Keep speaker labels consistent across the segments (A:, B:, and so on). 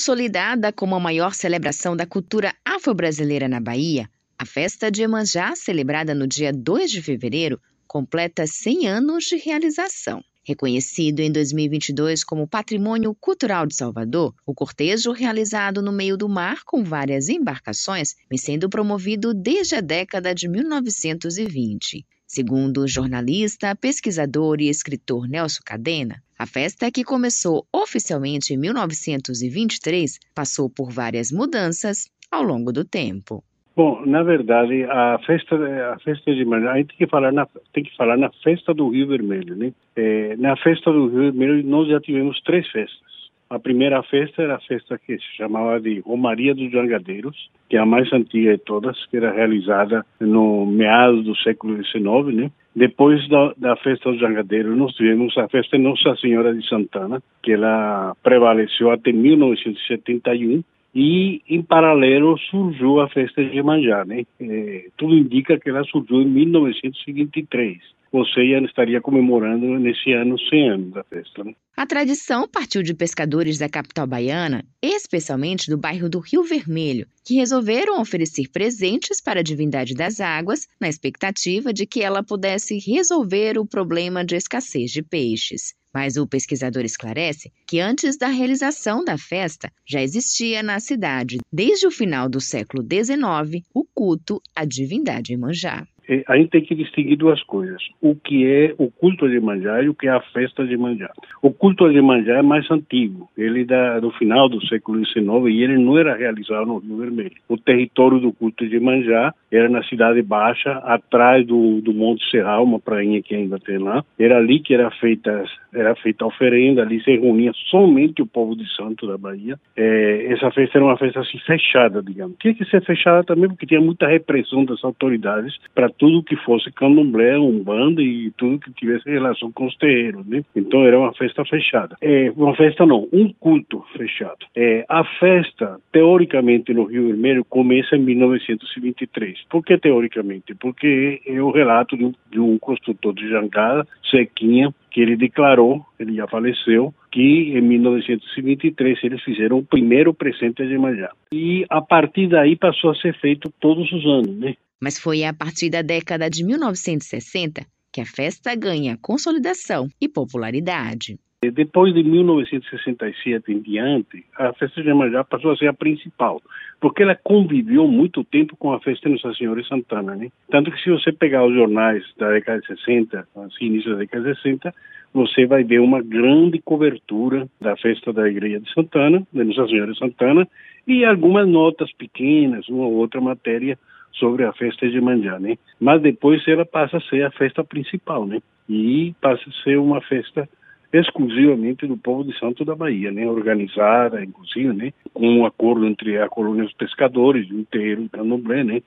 A: Consolidada como a maior celebração da cultura afro-brasileira na Bahia, a festa de Emanjá, celebrada no dia 2 de fevereiro, completa 100 anos de realização. Reconhecido em 2022 como Patrimônio Cultural de Salvador, o cortejo realizado no meio do mar com várias embarcações vem sendo promovido desde a década de 1920. Segundo o jornalista, pesquisador e escritor Nelson Cadena, a festa, que começou oficialmente em 1923, passou por várias mudanças ao longo do tempo.
B: Bom, na verdade, a festa, a festa de manhã, a gente tem que falar na, tem que falar na festa do Rio Vermelho, né? É, na festa do Rio Vermelho nós já tivemos três festas. A primeira festa era a festa que se chamava de Romaria dos Jangadeiros, que é a mais antiga de todas, que era realizada no meados do século XIX, né? Depois da, da, festa dos Jangadeiros, nós tivemos a festa Nossa Senhora de Santana, que ela prevaleceu até 1971, e em paralelo surgiu a festa de Iemanjá, né? É, tudo indica que ela surgiu em 1923. Você já estaria comemorando nesse ano 100 anos da festa. Né?
A: A tradição partiu de pescadores da capital baiana, especialmente do bairro do Rio Vermelho, que resolveram oferecer presentes para a divindade das águas, na expectativa de que ela pudesse resolver o problema de escassez de peixes. Mas o pesquisador esclarece que antes da realização da festa já existia na cidade, desde o final do século XIX, o culto à divindade Iemanjá.
B: É, a gente tem que distinguir duas coisas: o que é o culto de Iemanjá e o que é a festa de Iemanjá. O culto de Iemanjá é mais antigo, ele é do final do século XIX e ele não era realizado no Rio Vermelho. O território do culto de Iemanjá era na Cidade Baixa, atrás do, do Monte Serral, uma prainha que ainda tem lá. Era ali que era feita, era feita a oferenda, ali se reunia somente o povo de Santo da Bahia. É, essa festa era uma festa assim fechada, digamos. Tinha que ser fechada também porque tinha muita repressão das autoridades para tudo que fosse candomblé, umbanda e tudo que tivesse relação com os terreiros, né? Então era uma festa fechada. É, uma festa não, um culto fechado. É, a festa, teoricamente, no Rio Vermelho, começa em 1923. Por que teoricamente? Porque é o relato de um, de um construtor de jangada, Sequinha, que ele declarou, ele já faleceu, que em 1923 eles fizeram o primeiro presente de Iemanjá. E a partir daí passou a ser feito todos os anos, né?
A: Mas foi a partir da década de 1960 que a festa ganha consolidação e popularidade.
B: Depois de 1967 em diante, a festa de Iemanjá passou a ser a principal, porque ela conviveu muito tempo com a festa de Nossa Senhora de Santana, né? Tanto que se você pegar os jornais da década de 60, assim, início da década de 60, você vai ver uma grande cobertura da festa da Igreja de Santana, de Nossa Senhora de Santana, e algumas notas pequenas, uma ou outra matéria sobre a festa de Manjá, né? Mas depois ela passa a ser a festa principal, né? E passa a ser uma festa exclusivamente do povo de Santo da Bahia, né? Organizada, inclusive, né? Com um acordo entre a colônia dos pescadores e o terreiro de Candomblé, né?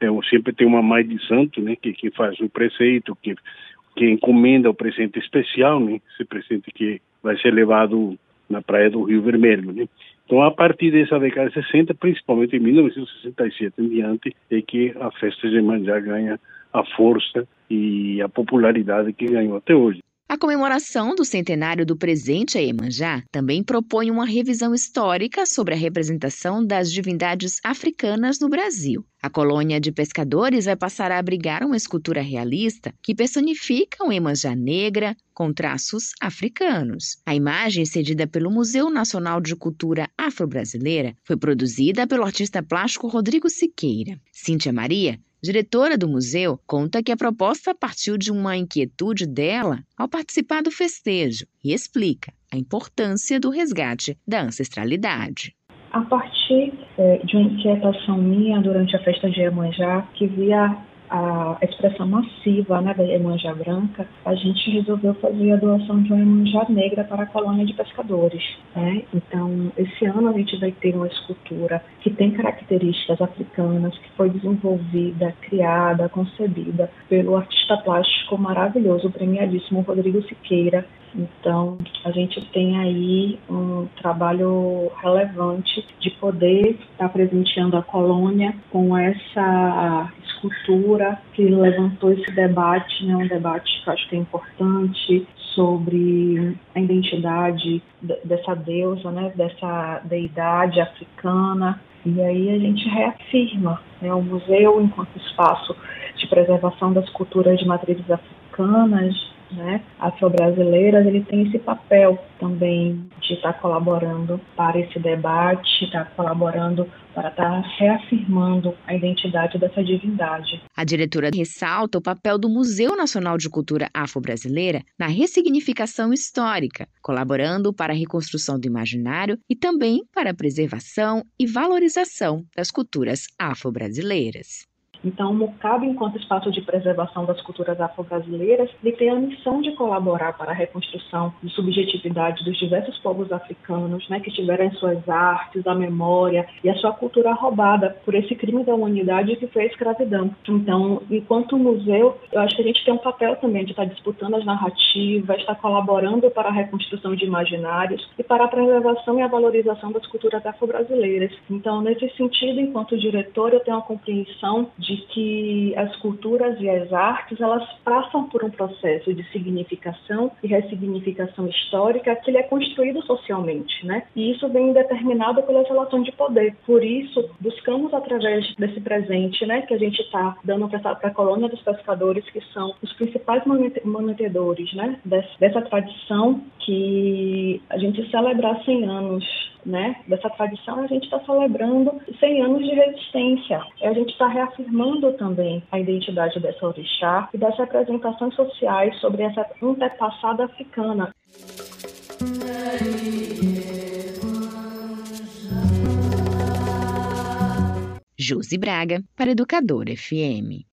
B: É, sempre tem uma mãe de santo, né? Que, que faz o preceito, que que encomenda o presente especial, né? Esse presente que vai ser levado na praia do Rio Vermelho, né? Então, a partir dessa década de 60, principalmente em 1967 em diante, é que a festa de Iemanjá ganha a força e a popularidade que ganhou até hoje.
A: A comemoração do centenário do presente a Iemanjá também propõe uma revisão histórica sobre a representação das divindades africanas no Brasil. A colônia de pescadores vai passar a abrigar uma escultura realista que personifica uma Iemanjá negra com traços africanos. A imagem, cedida pelo Museu Nacional de Cultura Afro-Brasileira, foi produzida pelo artista plástico Rodrigo Siqueira. Cíntia Maria diretora do museu, conta que a proposta partiu de uma inquietude dela ao participar do festejo e explica a importância do resgate da ancestralidade.
C: A partir é, de uma inquietação minha durante a festa de Iemanjá, que via a expressão massiva né, da Iemanjá branca, a gente resolveu fazer a doação de uma Iemanjá negra para a colônia de pescadores. Né? Então, esse ano a gente vai ter uma escultura que tem características africanas, que foi desenvolvida, criada, concebida pelo artista plástico maravilhoso, premiadíssimo Rodrigo Siqueira, então, a gente tem aí um trabalho relevante de poder estar presenteando a colônia com essa cultura que levantou esse debate, né, um debate que eu acho que é importante sobre a identidade dessa deusa, né, dessa deidade africana. E aí a gente reafirma né, o museu enquanto espaço de preservação das culturas de matrizes africanas, né, afro-brasileiras, ele tem esse papel também de estar colaborando para esse debate, estar colaborando para estar reafirmando a identidade dessa divindade.
A: A diretora ressalta o papel do Museu Nacional de Cultura Afro-Brasileira na ressignificação histórica, colaborando para a reconstrução do imaginário e também para a preservação e valorização das culturas afro-brasileiras.
C: Então, o MUCAB, enquanto espaço de preservação das culturas afro-brasileiras, ele tem a missão de colaborar para a reconstrução de subjetividade dos diversos povos africanos, né, que tiveram suas artes, a memória e a sua cultura roubada por esse crime da humanidade que foi a escravidão. Então, enquanto museu, eu acho que a gente tem um papel também de estar disputando as narrativas, estar colaborando para a reconstrução de imaginários e para a preservação e a valorização das culturas afro-brasileiras. Então, nesse sentido, enquanto diretor, eu tenho a compreensão de de que as culturas e as artes elas passam por um processo de significação e ressignificação histórica que ele é construído socialmente, né? E isso vem determinado pelas relações de poder. Por isso, buscamos através desse presente, né, que a gente está dando para a colônia dos pescadores, que são os principais mantenedores, né, dessa tradição que a gente celebrar 100 anos né, dessa tradição, a gente está celebrando 100 anos de resistência. A gente está reafirmando também a identidade dessa orixá e das representações sociais sobre essa antepassada africana.
A: Josi Braga, para Educador FM.